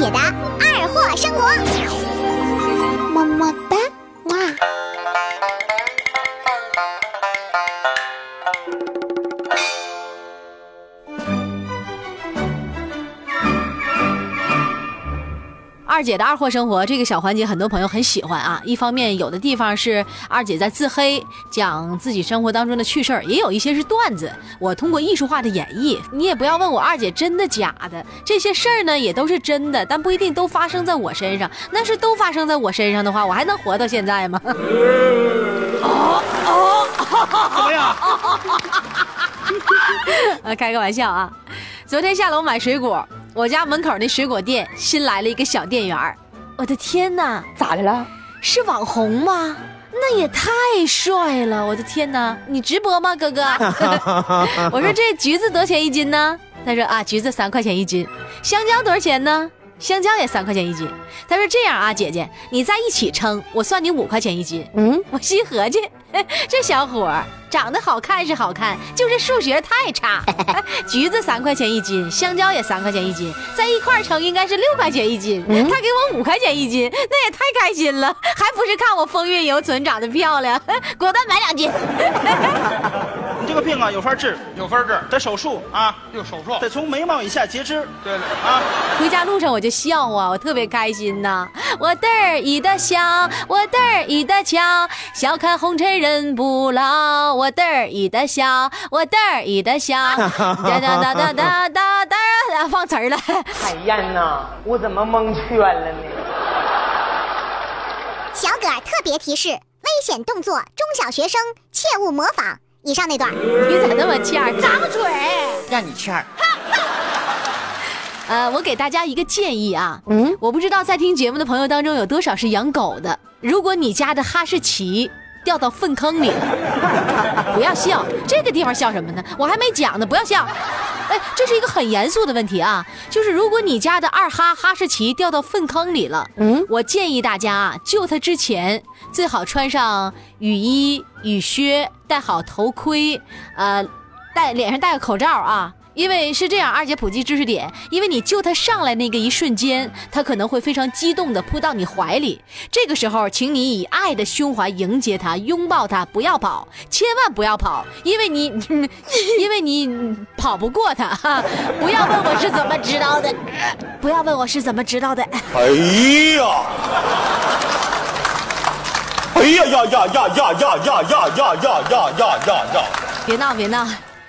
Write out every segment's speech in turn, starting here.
解答二货生活，二姐的二货生活这个小环节，很多朋友很喜欢啊。一方面，有的地方是二姐在自黑，讲自己生活当中的趣事儿；也有一些是段子，我通过艺术化的演绎。你也不要问我二姐真的假的，这些事儿呢也都是真的，但不一定都发生在我身上。那是都发生在我身上的话，我还能活到现在吗？哦哦，怎么样？啊，开个玩笑啊！昨天下楼买水果。我家门口那水果店新来了一个小店员我的天哪，咋的了？是网红吗？那也太帅了！我的天哪，你直播吗，哥哥？我说这橘子多少钱一斤呢？他说啊，橘子三块钱一斤。香蕉多少钱呢？香蕉也三块钱一斤。他说这样啊，姐姐，你在一起称，我算你五块钱一斤。嗯，我心合计，这小伙长得好看是好看，就是数学太差。橘子三块钱一斤，香蕉也三块钱一斤，在一块称应该是六块钱一斤。他给我五块钱一斤，那也太开心了，还不是看我风韵犹存，长得漂亮，果断买两斤。你这个病啊，有法治，有法治，得手术啊，有手术，得从眉毛以下截肢。对了啊，回家路上我就笑啊，我特别开心呐，我得意的笑，我得意的笑，笑看红尘人不老，我得意的笑，我得意的笑，哒哒哒哒哒哒哒，放词儿了。海燕呐，我怎么蒙圈了呢？小葛特别提示：危险动作，中小学生切勿模仿。以上那段，你咋那么欠儿？张嘴，让你欠儿。呃，我给大家一个建议啊，嗯，我不知道在听节目的朋友当中有多少是养狗的。如果你家的哈士奇掉到粪坑里了，不要笑，这个地方笑什么呢？我还没讲呢，不要笑。哎，这是一个很严肃的问题啊，就是如果你家的二哈哈士奇掉到粪坑里了，嗯，我建议大家啊，救它之前最好穿上雨衣、雨靴，戴好头盔，呃，戴脸上戴个口罩啊。因为是这样，二姐普及知识点。因为你救他上来那个一瞬间，他可能会非常激动的扑到你怀里。这个时候，请你以爱的胸怀迎接他，拥抱他，不要跑，千万不要跑，因为你，因为你跑不过他。不要问我是怎么知道的，不要问我是怎么知道的。哎呀！哎呀呀呀呀呀呀呀呀呀呀呀呀呀！别闹，别闹。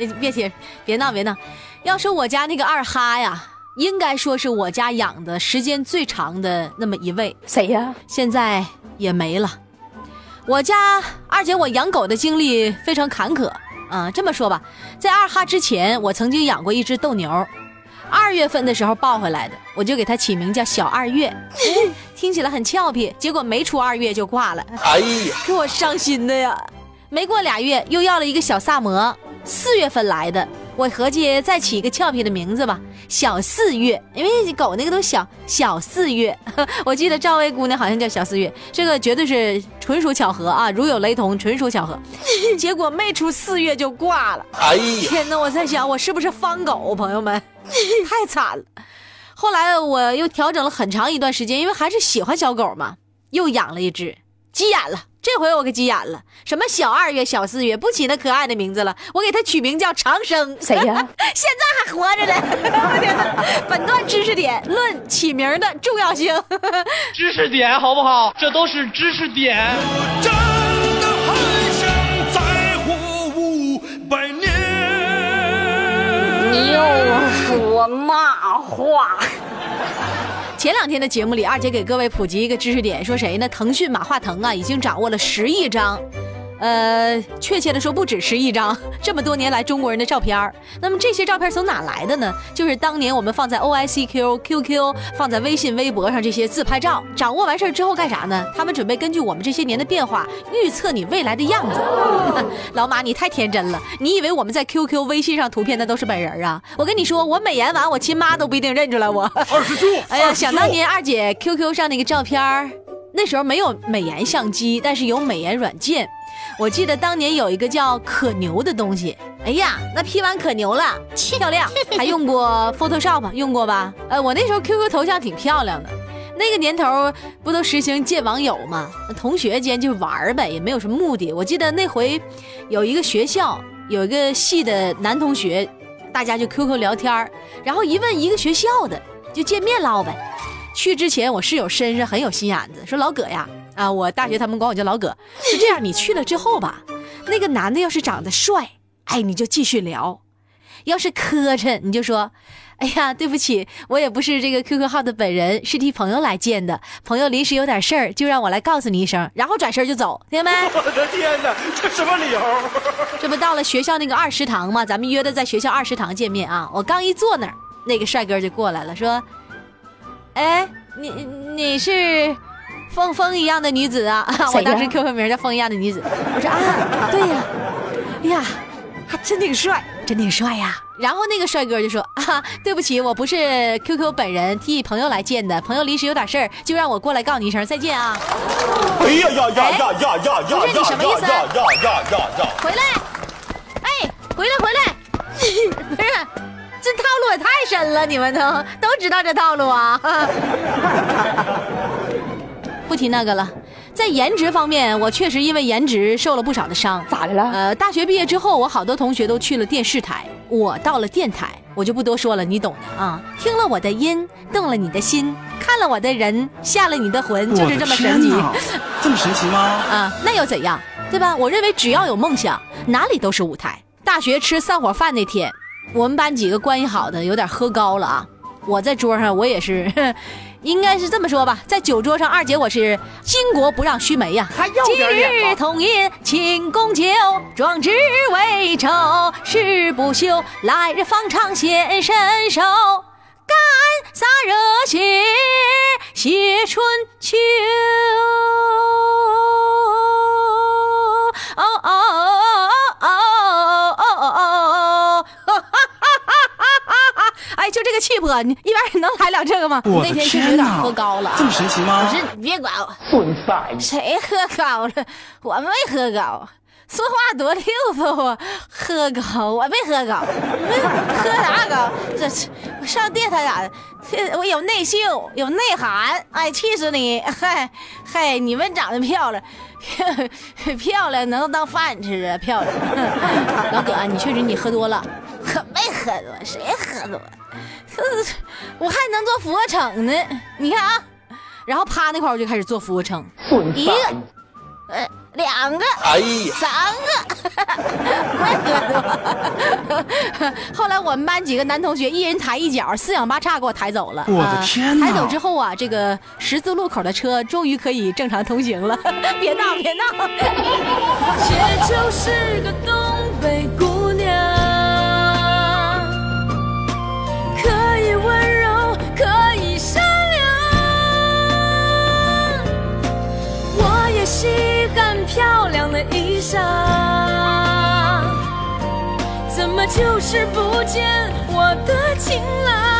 别别别闹别闹！要说我家那个二哈呀，应该说是我家养的时间最长的那么一位。谁呀？现在也没了。我家二姐，我养狗的经历非常坎坷啊。这么说吧，在二哈之前，我曾经养过一只斗牛，二月份的时候抱回来的，我就给它起名叫小二月，听起来很俏皮。结果没出二月就挂了，哎呀，给我伤心的呀！没过俩月，又要了一个小萨摩。四月份来的，我合计再起一个俏皮的名字吧，小四月，因为狗那个都小小四月。我记得赵薇姑娘好像叫小四月，这个绝对是纯属巧合啊，如有雷同，纯属巧合。结果没出四月就挂了，哎呀，天哪！我在想，我是不是方狗？朋友们，太惨了。后来我又调整了很长一段时间，因为还是喜欢小狗嘛，又养了一只，急眼了。这回我可急眼了，什么小二月、小四月，不起那可爱的名字了，我给他取名叫长生。谁呀？现在还活着呢。本段知识点论起名的重要性。知识点好不好？这都是知识点。真的很想再活五百年。又说骂话。前两天的节目里，二姐给各位普及一个知识点，说谁呢？腾讯马化腾啊，已经掌握了十亿张。呃，确切的说不止十亿张，这么多年来中国人的照片那么这些照片从哪来的呢？就是当年我们放在 O I C Q、Q Q、放在微信、微博上这些自拍照。掌握完事儿之后干啥呢？他们准备根据我们这些年的变化，预测你未来的样子。老马，你太天真了，你以为我们在 Q Q、微信上图片那都是本人啊？我跟你说，我美颜完，我亲妈都不一定认出来我。二师叔，哎呀，想当年二姐 Q Q 上那个照片那时候没有美颜相机，但是有美颜软件。我记得当年有一个叫可牛的东西，哎呀，那 P 完可牛了，漂亮。还用过 Photoshop 用过吧？呃，我那时候 QQ 头像挺漂亮的。那个年头不都实行见网友吗？同学间就玩呗，也没有什么目的。我记得那回有一个学校有一个系的男同学，大家就 QQ 聊天然后一问一个学校的，就见面唠呗。去之前我室友身上很有心眼子，说老葛呀，啊，我大学他们管我叫老葛，是这样，你去了之后吧，那个男的要是长得帅，哎，你就继续聊；要是磕碜，你就说。哎呀，对不起，我也不是这个 QQ 号的本人，是替朋友来见的。朋友临时有点事儿，就让我来告诉你一声，然后转身就走，听见没？我的天哪，这什么理由？这不到了学校那个二食堂吗？咱们约的在学校二食堂见面啊！我刚一坐那儿，那个帅哥就过来了，说：“哎，你你是风风一样的女子啊？我当时 QQ 名叫风一样的女子。我说啊，对呀，哎呀，还真挺帅。”真挺帅呀！然后那个帅哥就说：“啊，对不起，我不是 QQ 本人，替朋友来见的。朋友临时有点事儿，就让我过来告你一声再见啊！”哎呀呀呀呀呀呀呀！不是你什么意思？呀呀呀呀呀！回来！哎，回来回来！不是，这套路也太深了，你们都都知道这套路啊！不提那个了。在颜值方面，我确实因为颜值受了不少的伤。咋的了？呃，大学毕业之后，我好多同学都去了电视台，我到了电台，我就不多说了，你懂的啊。听了我的音，动了你的心；看了我的人，下了你的魂，就是这么神奇。这么神奇吗？啊，那又怎样？对吧？我认为只要有梦想，哪里都是舞台。大学吃散伙饭那天，我们班几个关系好的有点喝高了啊。我在桌上，我也是。应该是这么说吧，在酒桌上，二姐我是巾帼不让须眉呀。今日同饮庆功酒，壮志未酬誓不休，来日方长显身手，干洒热血写春秋。就这个气魄，你一般人能来了这个吗？那天确实有点喝高了，这么神奇吗？不是，你别管我，损色。谁喝高了？我没喝高，说话多溜索啊！喝高，我没喝高，喝啥高？这我上电台咋的？我有内秀，有内涵，哎，气死你！嗨嗨，你们长得漂亮，漂亮能当饭吃啊！漂亮，老葛，你确实你喝多了，可没喝多，谁喝多？我还能做俯卧撑呢，你看啊，然后趴那块我就开始做俯卧撑，一个，呃，两个，哎呀，三个，没喝多。后来我们班几个男同学一人抬一脚，四仰八叉给我抬走了。我的天哪！抬走之后啊，这个十字路口的车终于可以正常通行了。别闹，别闹。这就是个上，怎么就是不见我的情郎？